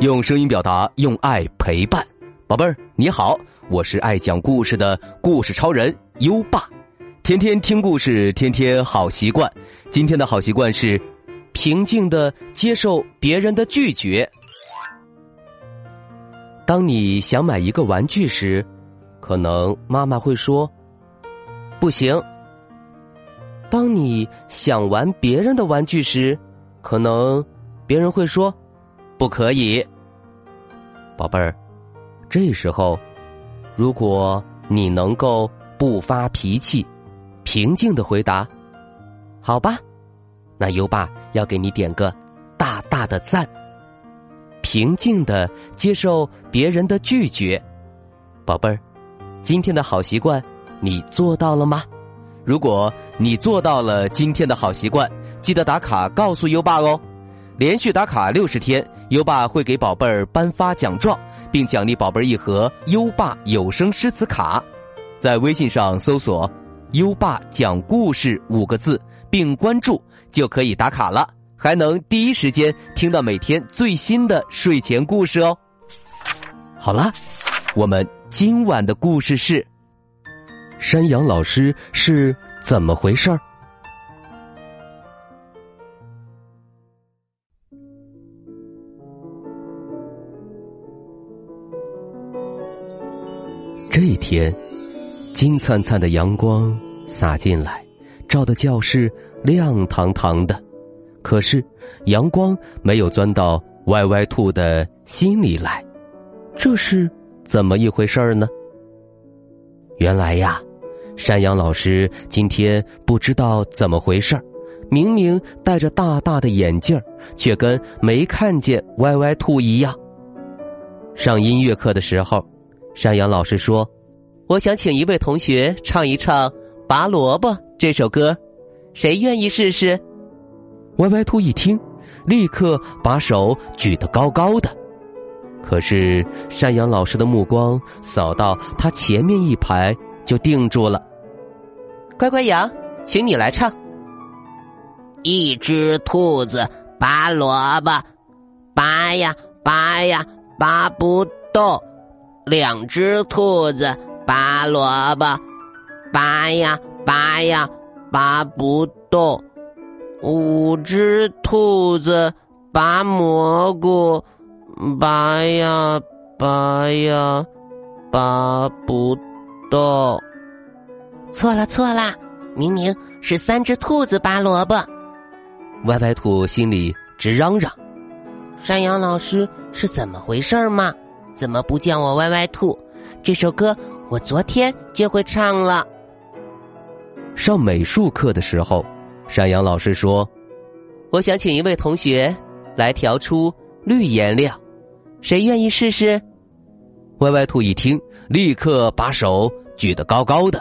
用声音表达，用爱陪伴，宝贝儿你好，我是爱讲故事的故事超人优爸，天天听故事，天天好习惯。今天的好习惯是平静的接受别人的拒绝。当你想买一个玩具时，可能妈妈会说不行；当你想玩别人的玩具时，可能别人会说。不可以，宝贝儿。这时候，如果你能够不发脾气，平静的回答，好吧，那优爸要给你点个大大的赞。平静的接受别人的拒绝，宝贝儿，今天的好习惯你做到了吗？如果你做到了今天的好习惯，记得打卡告诉优爸哦。连续打卡六十天。优爸会给宝贝儿颁发奖状，并奖励宝贝儿一盒优爸有声诗词卡。在微信上搜索“优爸讲故事”五个字，并关注就可以打卡了，还能第一时间听到每天最新的睡前故事哦。好了，我们今晚的故事是：山羊老师是怎么回事儿？天，金灿灿的阳光洒进来，照的教室亮堂堂的。可是，阳光没有钻到歪歪兔的心里来，这是怎么一回事儿呢？原来呀，山羊老师今天不知道怎么回事儿，明明戴着大大的眼镜却跟没看见歪歪兔一样。上音乐课的时候。山羊老师说：“我想请一位同学唱一唱《拔萝卜》这首歌，谁愿意试试？”歪歪兔一听，立刻把手举得高高的。可是山羊老师的目光扫到他前面一排，就定住了。乖乖羊，请你来唱。一只兔子拔萝卜，拔呀拔呀，拔不动。两只兔子拔萝卜，拔呀拔呀，拔不动；五只兔子拔蘑菇，拔呀拔呀，拔不动。错了错了，明明是三只兔子拔萝卜。歪歪兔心里直嚷嚷：“山羊老师是怎么回事嘛？”怎么不叫我歪歪兔？这首歌我昨天就会唱了。上美术课的时候，山羊老师说：“我想请一位同学来调出绿颜料，谁愿意试试？”歪歪兔一听，立刻把手举得高高的。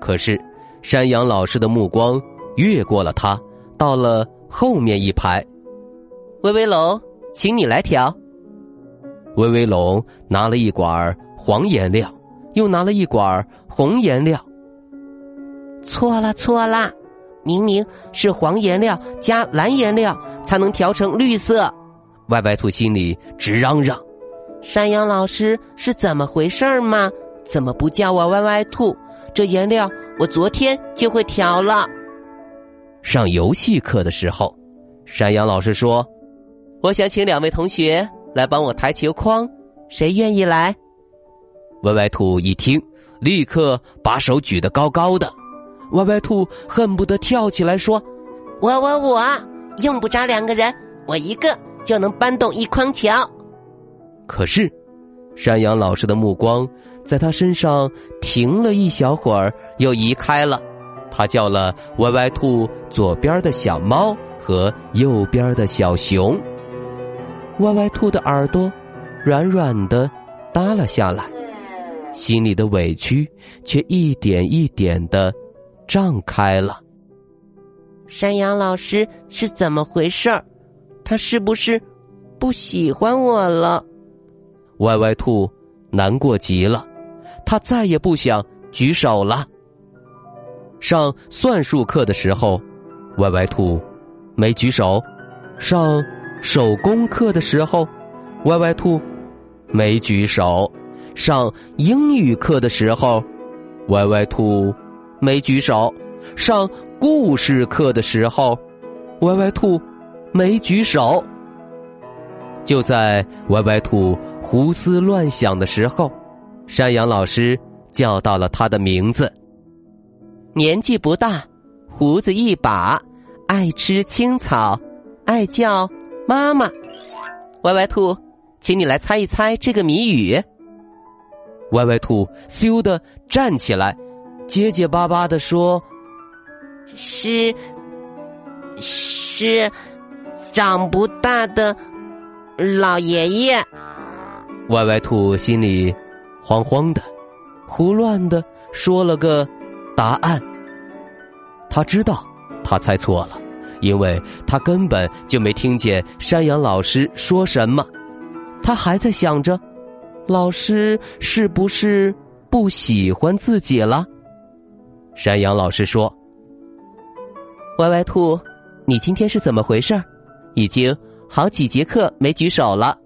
可是，山羊老师的目光越过了他，到了后面一排。威威龙，请你来调。威威龙拿了一管黄颜料，又拿了一管红颜料。错了错了，明明是黄颜料加蓝颜料才能调成绿色。歪歪兔心里直嚷嚷：“山羊老师是怎么回事儿吗？怎么不叫我歪歪兔？这颜料我昨天就会调了。”上游戏课的时候，山羊老师说：“我想请两位同学。”来帮我抬球筐，谁愿意来？歪歪兔一听，立刻把手举得高高的。歪歪兔恨不得跳起来说：“我我我，用不着两个人，我一个就能搬动一筐桥。”可是，山羊老师的目光在他身上停了一小会儿，又移开了。他叫了歪歪兔左边的小猫和右边的小熊。歪歪兔的耳朵软软的耷拉下来，心里的委屈却一点一点的胀开了。山羊老师是怎么回事儿？他是不是不喜欢我了？歪歪兔难过极了，他再也不想举手了。上算术课的时候，歪歪兔没举手。上。手工课的时候，歪歪兔没举手；上英语课的时候，歪歪兔没举手；上故事课的时候，歪歪兔没举手。就在歪歪兔胡思乱想的时候，山羊老师叫到了他的名字。年纪不大，胡子一把，爱吃青草，爱叫妈妈。歪歪兔，请你来猜一猜这个谜语。歪歪兔咻的站起来，结结巴巴的说：“是，是，长不大的。”老爷爷，歪歪兔心里慌慌的，胡乱的说了个答案。他知道他猜错了，因为他根本就没听见山羊老师说什么。他还在想着，老师是不是不喜欢自己了？山羊老师说：“歪歪兔，你今天是怎么回事？已经。”好几节课没举手了，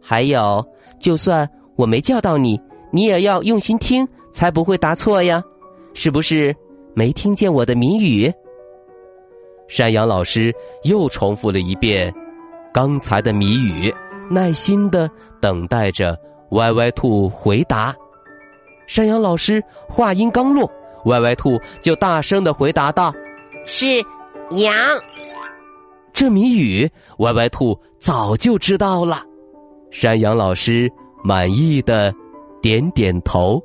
还有，就算我没叫到你，你也要用心听，才不会答错呀，是不是？没听见我的谜语？山羊老师又重复了一遍刚才的谜语，耐心的等待着歪歪兔回答。山羊老师话音刚落，歪歪兔就大声的回答道：“是羊。”这谜语，歪歪兔早就知道了。山羊老师满意的点点头。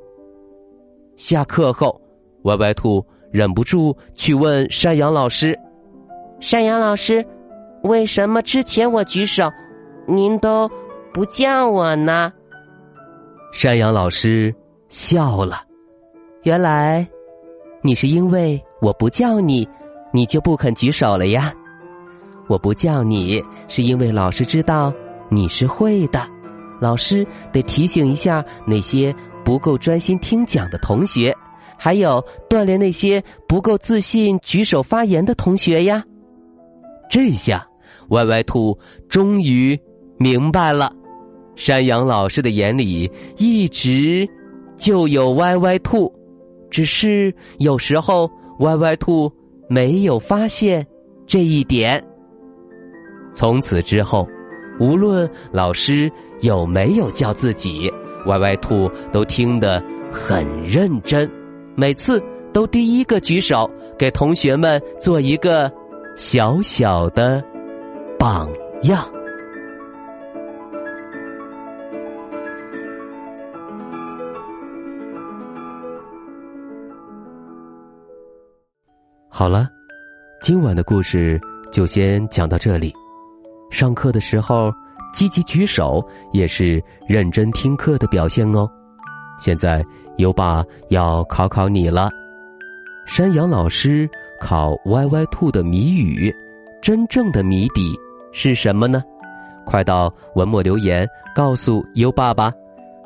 下课后，歪歪兔忍不住去问山羊老师：“山羊老师，为什么之前我举手，您都不叫我呢？”山羊老师笑了：“原来，你是因为我不叫你，你就不肯举手了呀。”我不叫你，是因为老师知道你是会的，老师得提醒一下那些不够专心听讲的同学，还有锻炼那些不够自信举手发言的同学呀。这下，歪歪兔终于明白了，山羊老师的眼里一直就有歪歪兔，只是有时候歪歪兔没有发现这一点。从此之后，无论老师有没有叫自己，歪歪兔都听得很认真，每次都第一个举手，给同学们做一个小小的榜样。好了，今晚的故事就先讲到这里。上课的时候积极举手也是认真听课的表现哦。现在优爸要考考你了，山羊老师考歪歪兔的谜语，真正的谜底是什么呢？快到文末留言告诉优爸吧。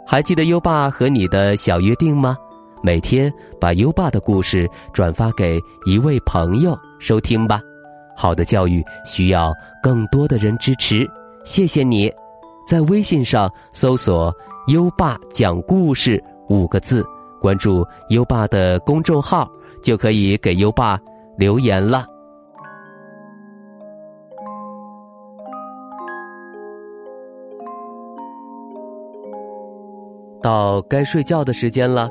还记得优爸和你的小约定吗？每天把优爸的故事转发给一位朋友收听吧。好的教育需要更多的人支持，谢谢你，在微信上搜索“优爸讲故事”五个字，关注优爸的公众号，就可以给优爸留言了。到该睡觉的时间了，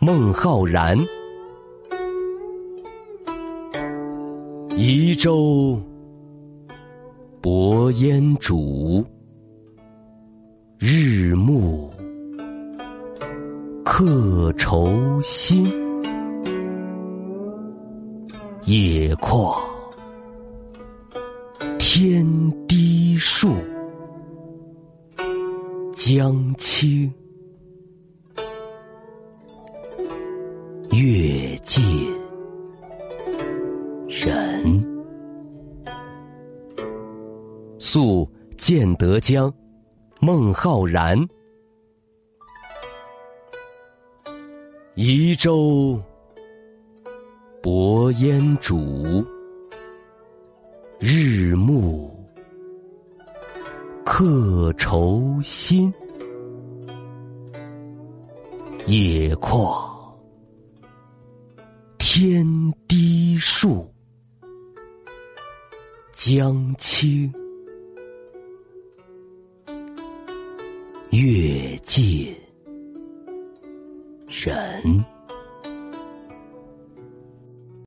孟浩然。移舟泊烟渚，日暮客愁新。野旷天低树，江清月近。人宿建德江，孟浩然。移舟泊烟渚，日暮客愁新。野旷天低树。江清月近人。